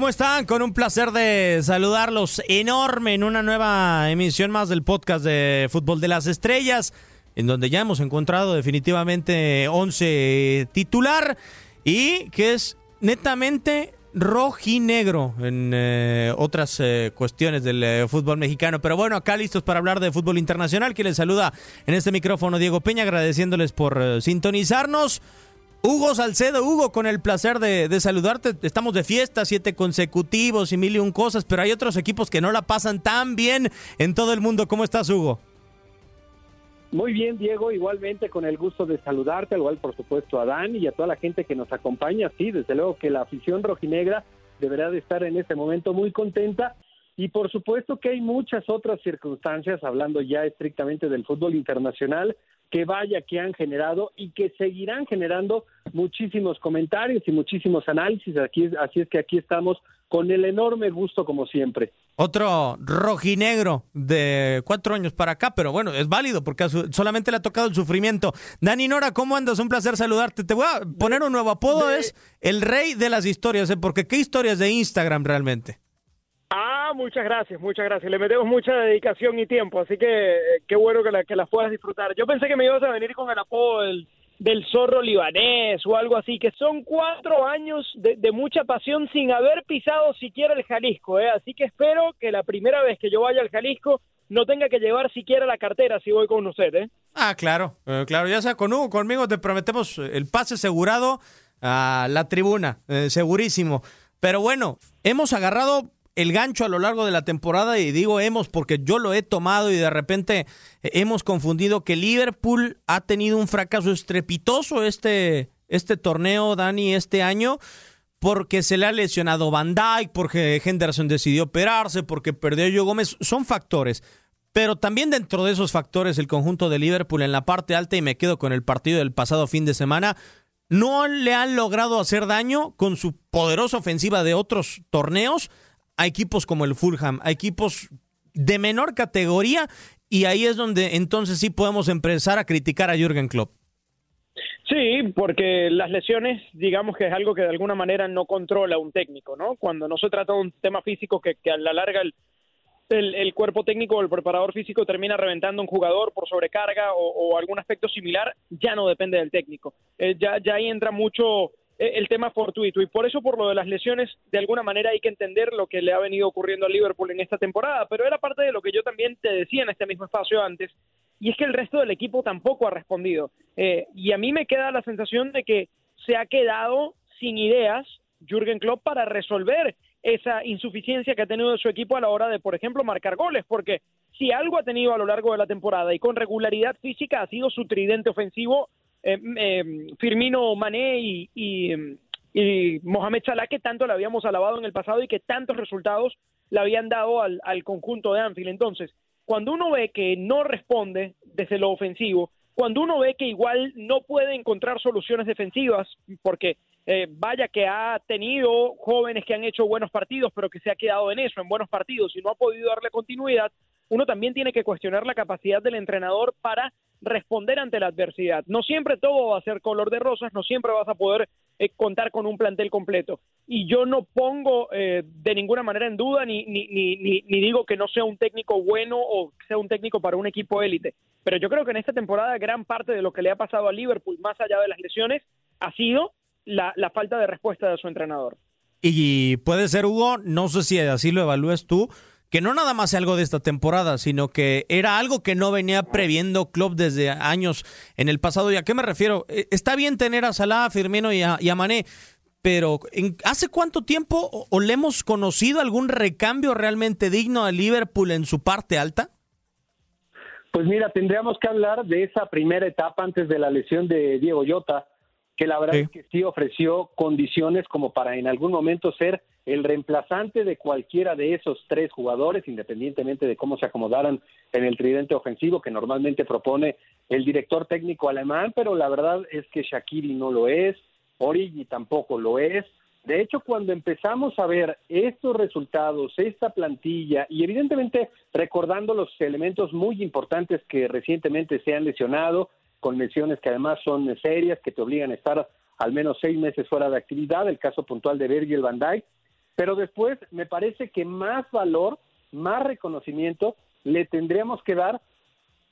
¿Cómo están? Con un placer de saludarlos enorme en una nueva emisión más del podcast de Fútbol de las Estrellas, en donde ya hemos encontrado definitivamente 11 titular y que es netamente rojinegro en eh, otras eh, cuestiones del eh, fútbol mexicano. Pero bueno, acá listos para hablar de fútbol internacional, que les saluda en este micrófono Diego Peña, agradeciéndoles por eh, sintonizarnos. Hugo Salcedo, Hugo, con el placer de, saludarte. Estamos de fiesta, siete consecutivos y mil y un cosas, pero hay otros equipos que no la pasan tan bien en todo el mundo. ¿Cómo estás, Hugo? Muy bien, Diego, igualmente con el gusto de saludarte, al igual por supuesto a Dan y a toda la gente que nos acompaña. Sí, desde luego que la afición rojinegra deberá de estar en este momento muy contenta y por supuesto que hay muchas otras circunstancias, hablando ya estrictamente del fútbol internacional, que vaya que han generado y que seguirán generando muchísimos comentarios y muchísimos análisis. Aquí, así es que aquí estamos con el enorme gusto como siempre. Otro rojinegro de cuatro años para acá, pero bueno, es válido porque solamente le ha tocado el sufrimiento. Dani Nora, ¿cómo andas? Un placer saludarte. Te voy a poner un nuevo apodo, de... es el rey de las historias, ¿eh? porque qué historias de Instagram realmente. Ah, muchas gracias, muchas gracias. Le metemos mucha dedicación y tiempo, así que qué bueno que, la, que las puedas disfrutar. Yo pensé que me ibas a venir con el apodo del, zorro libanés o algo así, que son cuatro años de, mucha pasión sin haber pisado siquiera el Jalisco, ¿eh? así que espero que la primera vez que yo vaya al Jalisco no tenga que llevar siquiera la cartera si voy con usted. ¿eh? Ah, claro, eh, claro, ya sea con Hugo, conmigo te prometemos el pase asegurado a la tribuna, eh, segurísimo. Pero bueno, hemos agarrado el gancho a lo largo de la temporada y digo hemos porque yo lo he tomado y de repente hemos confundido que Liverpool ha tenido un fracaso estrepitoso este, este torneo, Dani, este año porque se le ha lesionado Van Dijk, porque Henderson decidió operarse, porque perdió Yo Gómez, son factores. Pero también dentro de esos factores el conjunto de Liverpool en la parte alta y me quedo con el partido del pasado fin de semana, no le han logrado hacer daño con su poderosa ofensiva de otros torneos a equipos como el Fulham, a equipos de menor categoría, y ahí es donde entonces sí podemos empezar a criticar a Jürgen Klopp. Sí, porque las lesiones, digamos que es algo que de alguna manera no controla un técnico, ¿no? Cuando no se trata de un tema físico que, que a la larga el, el, el, cuerpo técnico o el preparador físico termina reventando un jugador por sobrecarga o, o, algún aspecto similar, ya no depende del técnico. Eh, ya, ya ahí entra mucho el tema fortuito. Y por eso por lo de las lesiones de alguna manera hay que entender lo que le ha venido ocurriendo al Liverpool en esta temporada, pero era parte de lo que yo también te decía en este mismo espacio antes y es que el resto del equipo tampoco ha respondido. Eh, y a mí me queda la sensación de que se ha quedado sin ideas Jürgen Klopp para resolver esa insuficiencia que ha tenido su equipo a la hora de, por ejemplo, marcar goles, porque si algo ha tenido a lo largo de la temporada y con regularidad física ha sido su tridente ofensivo Firmino Mané y, y, y, Mohamed Salah, que tanto le habíamos alabado en el pasado y que tantos resultados le habían dado al, al conjunto de Anfield. Entonces, cuando uno ve que no responde desde lo ofensivo, cuando uno ve que igual no puede encontrar soluciones defensivas, porque eh, vaya que ha tenido jóvenes que han hecho buenos partidos, pero que se ha quedado en eso, en buenos partidos, y no ha podido darle continuidad, uno también tiene que cuestionar la capacidad del entrenador para responder ante la adversidad. No siempre todo va a ser color de rosas, no siempre vas a poder eh, contar con un plantel completo. Y yo no pongo eh, de ninguna manera en duda ni, ni, ni, ni, digo que no sea un técnico bueno o sea un técnico para un equipo élite. Pero yo creo que en esta temporada gran parte de lo que le ha pasado a Liverpool, más allá de las lesiones, ha sido la, la falta de respuesta de su entrenador. Y puede ser, Hugo, no sé si así lo evalúes tú, que no nada más algo de esta temporada, sino que era algo que no venía previendo Klopp desde años en el pasado. ¿Y a qué me refiero? Está bien tener a Salah, a Firmino y a, y a Mané, pero ¿en, ¿hace cuánto tiempo o, le hemos conocido algún recambio realmente digno a Liverpool en su parte alta? Pues mira, tendríamos que hablar de esa primera etapa antes de la lesión de Diego Llota, que la verdad es que sí ofreció condiciones como para en algún momento ser el reemplazante de cualquiera de esos tres jugadores, independientemente de cómo se acomodaran en el tridente ofensivo que normalmente propone el director técnico alemán, pero la verdad es que Shakiri no lo es, Origi tampoco lo es. De hecho, cuando empezamos a ver estos resultados, esta plantilla, y evidentemente recordando los elementos muy importantes que recientemente se han lesionado, con que además son serias, que te obligan a estar al menos seis meses fuera de actividad, el caso puntual de Virgil van Dijk, pero después me parece que más valor, más reconocimiento le tendríamos que dar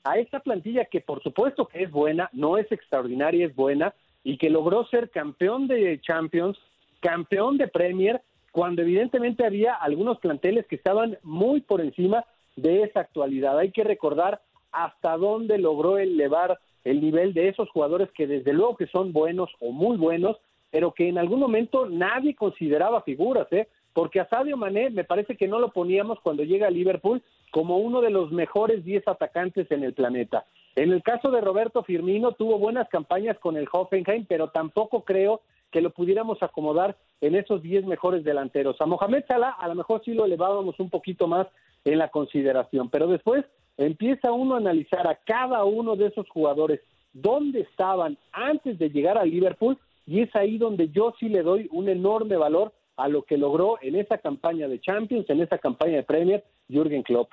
a esta plantilla que por supuesto que es buena, no es extraordinaria, es buena, y que logró ser campeón de Champions, campeón de Premier, cuando evidentemente había algunos planteles que estaban muy por encima de esa actualidad. Hay que recordar hasta dónde logró elevar el nivel de esos jugadores que desde luego que son buenos o muy buenos, pero que en algún momento nadie consideraba figuras, ¿eh? porque a Sadio Mané me parece que no lo poníamos cuando llega a Liverpool como uno de los mejores 10 atacantes en el planeta. En el caso de Roberto Firmino tuvo buenas campañas con el Hoffenheim, pero tampoco creo que lo pudiéramos acomodar en esos 10 mejores delanteros. A Mohamed Salah a lo mejor sí lo elevábamos un poquito más en la consideración, pero después empieza uno a analizar a cada uno de esos jugadores dónde estaban antes de llegar a Liverpool y es ahí donde yo sí le doy un enorme valor a lo que logró en esa campaña de Champions, en esa campaña de Premier, Jürgen Klopp.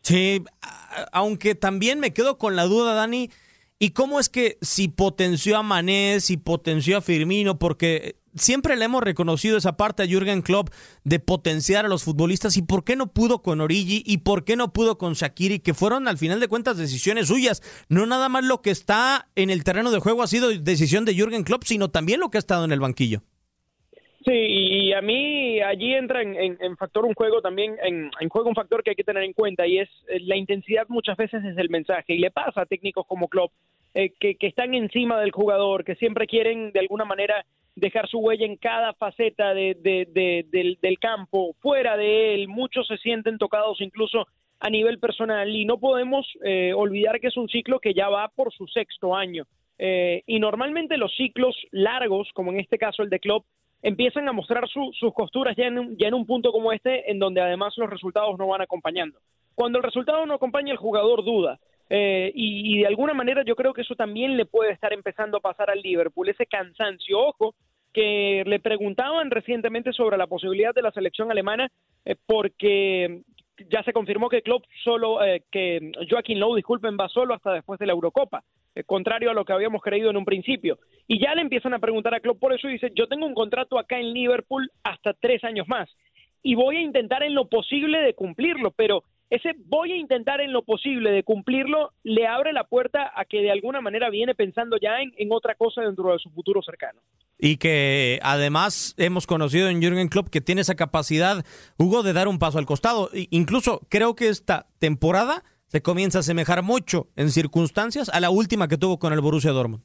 Sí, aunque también me quedo con la duda, Dani, ¿y cómo es que si potenció a Mané, si potenció a Firmino, porque siempre le hemos reconocido esa parte a Jürgen Klopp de potenciar a los futbolistas y por qué no pudo con Origi y por qué no pudo con Shakiri, que fueron al final de cuentas decisiones suyas. No nada más lo que está en el terreno de juego ha sido decisión de Jürgen Klopp, sino también lo que ha estado en el banquillo. Sí, y a mí allí entra en, factor un juego también, en, juego un factor que hay que tener en cuenta y es eh, la intensidad muchas veces es el mensaje y le pasa a técnicos como Klopp eh, que, están encima del jugador, que siempre quieren de alguna manera dejar su huella en cada faceta de, del, campo, fuera de él, muchos se sienten tocados incluso a nivel personal y no podemos eh, olvidar que es un ciclo que ya va por su sexto año. y normalmente los ciclos largos, como en este caso el de Klopp, empiezan a mostrar sus costuras ya en, ya en un punto como este, en donde además los resultados no van acompañando. Cuando el resultado no acompaña, el jugador duda. Eh, y, de alguna manera yo creo que eso también le puede estar empezando a pasar al Liverpool, ese cansancio. Ojo, que le preguntaban recientemente sobre la posibilidad de la selección alemana, eh, porque ya se confirmó que Klopp solo, eh, que Joaquín Lowe, disculpen, va solo hasta después de la Eurocopa. Eh, contrario a lo que habíamos creído en un principio. Y ya le empiezan a preguntar a Klopp por eso y dice, yo tengo un contrato acá en Liverpool hasta tres años más y voy a intentar en lo posible de cumplirlo, pero ese voy a intentar en lo posible de cumplirlo le abre la puerta a que de alguna manera viene pensando ya en, en otra cosa dentro de su futuro cercano. Y que además hemos conocido en Jürgen Klopp que tiene esa capacidad, Hugo, de dar un paso al costado. Incluso creo que esta temporada se comienza a asemejar mucho en circunstancias a la última que tuvo con el Borussia Dortmund.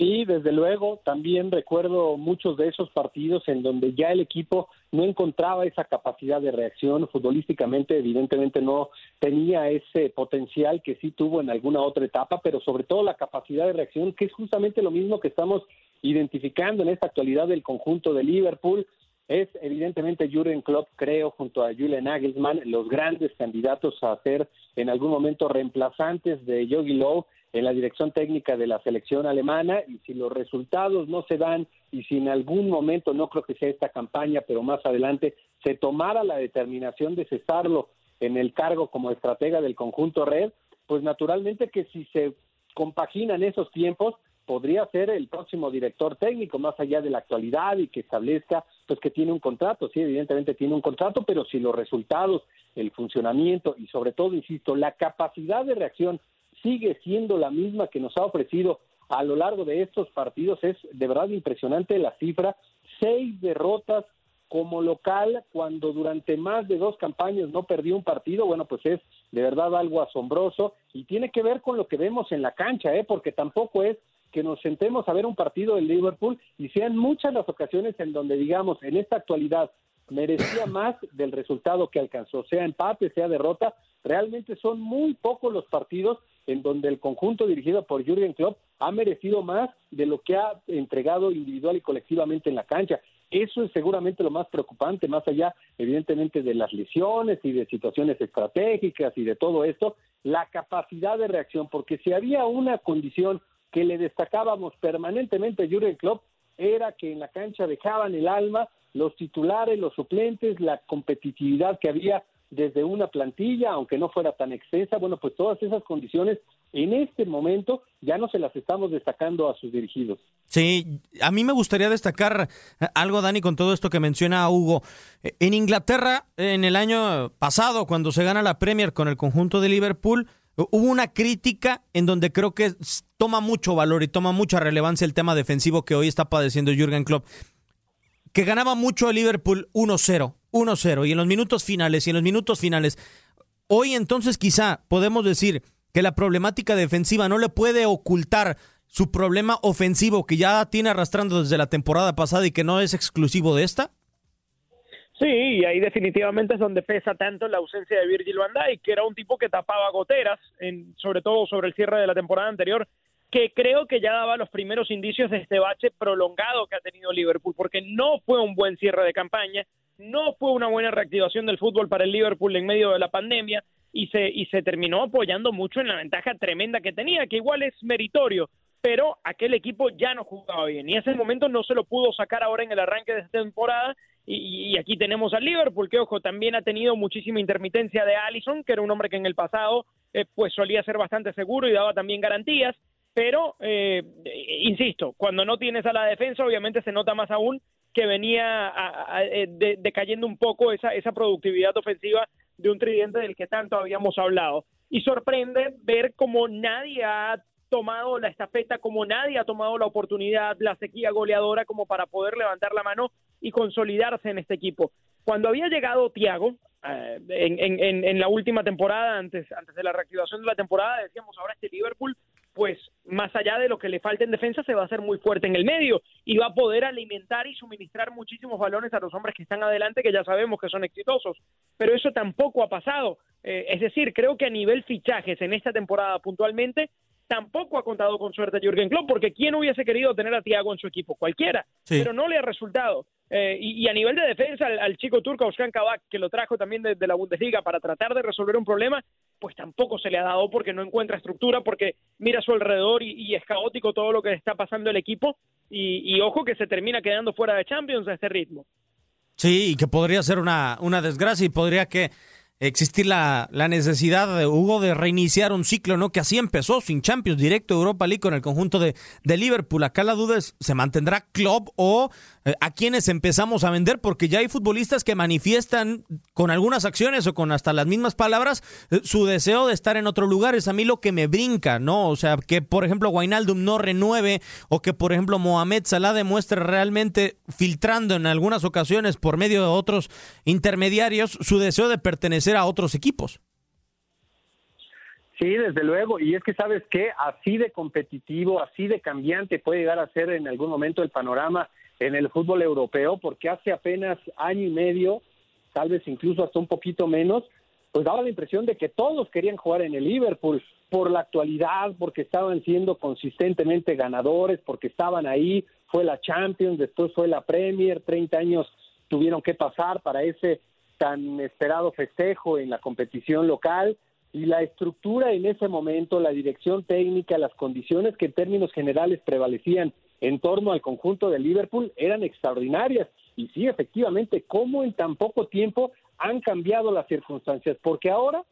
Sí, desde luego, también recuerdo muchos de esos partidos en donde ya el equipo no encontraba esa capacidad de reacción futbolísticamente, evidentemente no tenía ese potencial que sí tuvo en alguna otra etapa, pero sobre todo la capacidad de reacción, que es justamente lo mismo que estamos identificando en esta actualidad del conjunto de Liverpool, es evidentemente Jürgen Klopp, creo, junto a Julian Nagelsmann, los grandes candidatos a ser en algún momento reemplazantes de Jogi Löw en la dirección técnica de la selección alemana y si los resultados no se dan y si en algún momento, no creo que sea esta campaña, pero más adelante, se tomara la determinación de cesarlo en el cargo como estratega del conjunto Red, pues naturalmente que si se compaginan esos tiempos, podría ser el próximo director técnico, más allá de la actualidad y que establezca pues que tiene un contrato, sí, evidentemente tiene un contrato, pero si los resultados, el funcionamiento y sobre todo, insisto, la capacidad de reacción sigue siendo la misma que nos ha ofrecido a lo largo de estos partidos, es de verdad impresionante la cifra, seis derrotas como local cuando durante más de dos campañas no perdió un partido, bueno, pues es de verdad algo asombroso y tiene que ver con lo que vemos en la cancha, ¿eh? porque tampoco es que nos sentemos a ver un partido del Liverpool y sean muchas las ocasiones en donde digamos en esta actualidad merecía más del resultado que alcanzó, sea empate, sea derrota. Realmente son muy pocos los partidos en donde el conjunto dirigido por Jürgen Klopp ha merecido más de lo que ha entregado individual y colectivamente en la cancha. Eso es seguramente lo más preocupante, más allá, evidentemente, de las lesiones y de situaciones estratégicas y de todo esto, la capacidad de reacción, porque si había una condición que le destacábamos permanentemente a Jürgen Klopp, era que en la cancha dejaban el alma los titulares, los suplentes, la competitividad que había desde una plantilla, aunque no fuera tan extensa, bueno, pues todas esas condiciones en este momento ya no se las estamos destacando a sus dirigidos. Sí, a mí me gustaría destacar algo, Dani, con todo esto que menciona Hugo. En Inglaterra, en el año pasado, cuando se gana la Premier con el conjunto de Liverpool, hubo una crítica en donde creo que toma mucho valor y toma mucha relevancia el tema defensivo que hoy está padeciendo Jürgen Klopp, que ganaba mucho a Liverpool 1-0 1-0 y en los minutos finales y en los minutos finales. Hoy entonces quizá podemos decir que la problemática defensiva no le puede ocultar su problema ofensivo que ya tiene arrastrando desde la temporada pasada y que no es exclusivo de esta. Sí, y ahí definitivamente es donde pesa tanto la ausencia de Virgil van Dijk, que era un tipo que tapaba goteras, en, sobre todo sobre el cierre de la temporada anterior, que creo que ya daba los primeros indicios de este bache prolongado que ha tenido Liverpool, porque no fue un buen cierre de campaña, no fue una buena reactivación del fútbol para el Liverpool en medio de la pandemia y se, y se terminó apoyando mucho en la ventaja tremenda que tenía, que igual es meritorio, pero aquel equipo ya no jugaba bien. Y ese momento no se lo pudo sacar ahora en el arranque de esta temporada. Y, aquí tenemos al Liverpool que ojo también ha tenido muchísima intermitencia de Allison que era un hombre que en el pasado eh, pues solía ser bastante seguro y daba también garantías. Pero eh, insisto cuando no tienes a la defensa obviamente se nota más aún que venía eh, decayendo un poco esa, esa productividad ofensiva de un tridente del que tanto habíamos hablado. Y sorprende ver cómo nadie ha tomado la estafeta, como nadie ha tomado la oportunidad, la sequía goleadora como para poder levantar la mano y consolidarse en este equipo. Cuando había llegado Tiago eh, en, en, en, la última temporada, antes, antes de la reactivación de la temporada, decíamos ahora este Liverpool pues más allá de lo que le falta en defensa, se va a hacer muy fuerte en el medio y va a poder alimentar y suministrar muchísimos balones a los hombres que están adelante, que ya sabemos que son exitosos. Pero eso tampoco ha pasado. Eh, es decir, creo que a nivel fichajes en esta temporada puntualmente, tampoco ha contado con suerte Jürgen Klopp, porque ¿quién hubiese querido tener a Thiago en su equipo? Cualquiera, pero no le ha resultado. Eh, y, a nivel de defensa, al, chico turco Oskan Kabak, que lo trajo también desde la Bundesliga para tratar de resolver un problema, pues tampoco se le ha dado porque no encuentra estructura, porque mira a su alrededor y, es caótico todo lo que está pasando el equipo. Y, ojo que se termina quedando fuera de Champions a este ritmo. Sí, y que podría ser una, una desgracia y podría que existir la, la, necesidad de Hugo de reiniciar un ciclo, ¿no? Que así empezó, sin Champions, directo Europa League con el conjunto de, de Liverpool. Acá la duda es, ¿se mantendrá Club o a quienes empezamos a vender? Porque ya hay futbolistas que manifiestan con algunas acciones o con hasta las mismas palabras eh, su deseo de estar en otro lugar. Es a mí lo que me brinca, ¿no? O sea, que por ejemplo Guainaldum no renueve o que por ejemplo Mohamed Salah demuestre realmente filtrando en algunas ocasiones por medio de otros intermediarios su deseo de pertenecer a otros equipos. Sí, desde luego. Y es que sabes que así de competitivo, así de cambiante puede llegar a ser en algún momento el panorama en el fútbol europeo, porque hace apenas año y medio, tal vez incluso hasta un poquito menos, pues daba la impresión de que todos querían jugar en el Liverpool por la actualidad, porque estaban siendo consistentemente ganadores, porque estaban ahí, fue la Champions, después fue la Premier, 30 años tuvieron que pasar para ese tan esperado festejo en la competición local y la estructura en ese momento, la dirección técnica, las condiciones que en términos generales prevalecían en torno al conjunto de Liverpool eran extraordinarias. Y sí, efectivamente, cómo en tan poco tiempo han cambiado las circunstancias, porque ahora,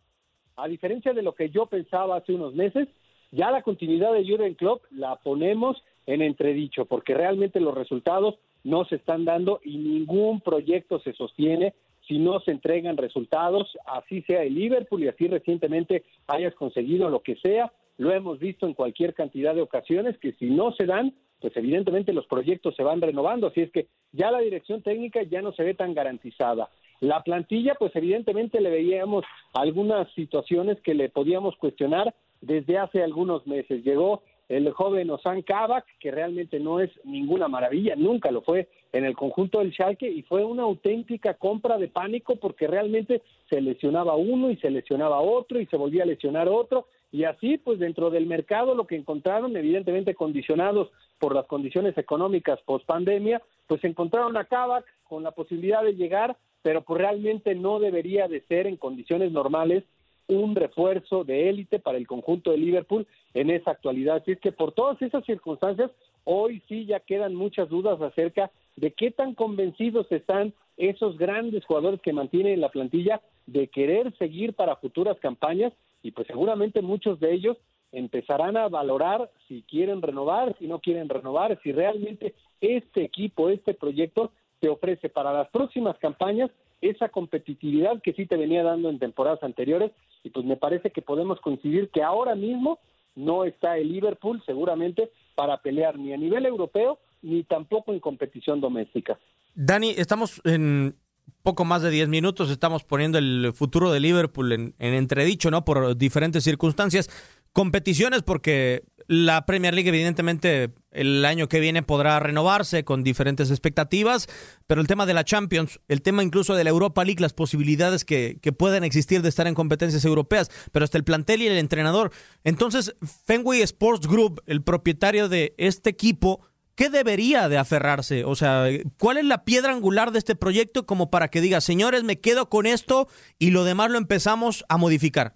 a diferencia de lo que yo pensaba hace unos meses, ya la continuidad de Jurgen Klopp la ponemos en entredicho, porque realmente los resultados no se están dando y ningún proyecto se sostiene si no se entregan resultados, así sea el Liverpool y así recientemente hayas conseguido lo que sea, lo hemos visto en cualquier cantidad de ocasiones que si no se dan, pues evidentemente los proyectos se van renovando, así es que ya la dirección técnica ya no se ve tan garantizada. La plantilla, pues evidentemente le veíamos algunas situaciones que le podíamos cuestionar desde hace algunos meses. Llegó el joven Osan Kabak, que realmente no es ninguna maravilla, nunca lo fue en el conjunto del Schalke y fue una auténtica compra de pánico porque realmente se lesionaba uno y se lesionaba otro y se volvía a lesionar otro y así pues dentro del mercado lo que encontraron evidentemente condicionados por las condiciones económicas post pandemia pues encontraron a Kabak con la posibilidad de llegar pero pues realmente no debería de ser en condiciones normales un refuerzo de élite para el conjunto de Liverpool en esa actualidad. Así es que por todas esas circunstancias, hoy sí ya quedan muchas dudas acerca de qué tan convencidos están esos grandes jugadores que mantienen la plantilla de querer seguir para futuras campañas y pues seguramente muchos de ellos empezarán a valorar si quieren renovar, si no quieren renovar, si realmente este equipo, este proyecto te ofrece para las próximas campañas esa competitividad que sí te venía dando en temporadas anteriores y pues me parece que podemos coincidir que ahora mismo no está el Liverpool seguramente para pelear ni a nivel europeo ni tampoco en competición doméstica. Dani, estamos en poco más de 10 minutos, estamos poniendo el futuro de Liverpool en, en entredicho, ¿no? Por diferentes circunstancias competiciones porque la Premier League evidentemente el año que viene podrá renovarse con diferentes expectativas, pero el tema de la Champions, el tema incluso de la Europa League, las posibilidades que, que pueden existir de estar en competencias europeas, pero hasta el plantel y el entrenador. Entonces, Fenway Sports Group, el propietario de este equipo, ¿qué debería de aferrarse? O sea, ¿cuál es la piedra angular de este proyecto como para que diga, señores, me quedo con esto y lo demás lo empezamos a modificar?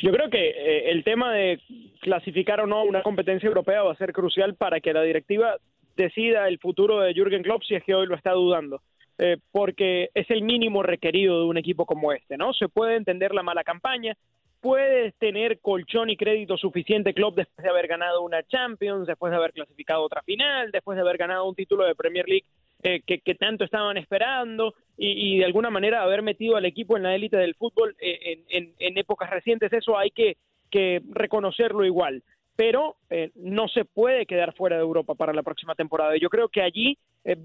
Yo creo que eh, el tema de clasificar o no una competencia europea va a ser crucial para que la directiva decida el futuro de Jürgen Klopp si es que hoy lo está dudando. Eh, porque es el mínimo requerido de un equipo como este, ¿no? Se puede entender la mala campaña, puede tener colchón y crédito suficiente Klopp después de haber ganado una Champions, después de haber clasificado otra final, después de haber ganado un título de Premier League eh, que, tanto estaban esperando y, de alguna manera haber metido al equipo en la élite del fútbol eh, en, épocas recientes, eso hay que, reconocerlo igual. Pero eh, no se puede quedar fuera de Europa para la próxima temporada. Yo creo que allí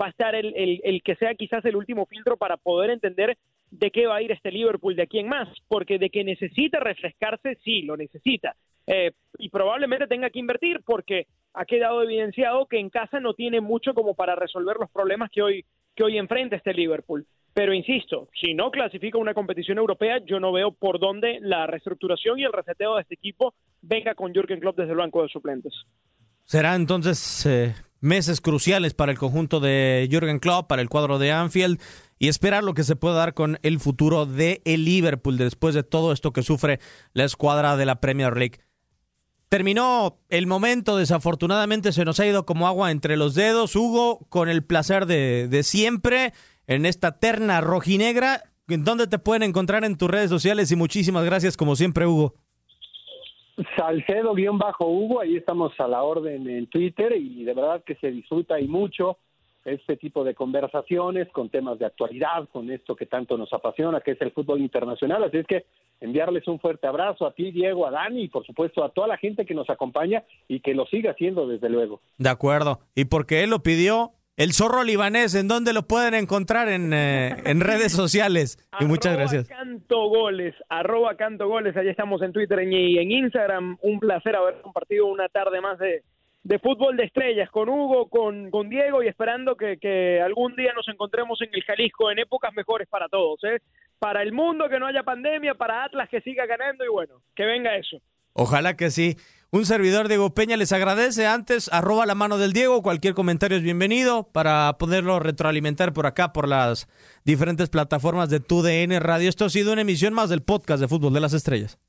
va a estar el que sea quizás el último filtro para poder entender de qué va a ir este Liverpool de aquí en más, porque de que necesita refrescarse, sí, lo necesita. Eh, y probablemente tenga que invertir porque ha quedado evidenciado que en casa no tiene mucho como para resolver los problemas que hoy, que hoy enfrenta este Liverpool. Pero insisto, si no clasifica una competición europea, yo no veo por dónde la reestructuración y el reseteo de este equipo venga con Jürgen Klopp desde el banco de suplentes. Será entonces eh, meses cruciales para el conjunto de Jürgen Klopp, para el cuadro de Anfield y esperar lo que se pueda dar con el futuro de el Liverpool después de todo esto que sufre la escuadra de la Premier League. Terminó el momento, desafortunadamente se nos ha ido como agua entre los dedos. Hugo, con el placer de, de siempre en esta terna rojinegra. ¿Dónde te pueden encontrar en tus redes sociales? Y muchísimas gracias como siempre, Hugo. Salcedo-Hugo, ahí estamos a la orden en Twitter y de verdad que se disfruta y mucho este tipo de conversaciones con temas de actualidad, con esto que tanto nos apasiona, que es el fútbol internacional. Así es que enviarles un fuerte abrazo a ti, Diego, a Dani y por supuesto a toda la gente que nos acompaña y que lo siga haciendo desde luego. De acuerdo. Y porque él lo pidió, el zorro libanés, ¿en dónde lo pueden encontrar en, eh, en redes sociales? Y muchas gracias. Canto Goles, arroba Canto Goles, allí estamos en Twitter y en Instagram. Un placer haber compartido una tarde más de de fútbol de estrellas con Hugo, con, con Diego y esperando que, algún día nos encontremos en el Jalisco en épocas mejores para todos, ¿eh? Para el mundo que no haya pandemia, para Atlas que siga ganando y bueno, que venga eso. Ojalá que sí. Un servidor Diego Peña les agradece. Antes, arroba la mano del Diego. Cualquier comentario es bienvenido para poderlo retroalimentar por acá, por las diferentes plataformas de TUDN Radio. Esto ha sido una emisión más del podcast de Fútbol de las Estrellas.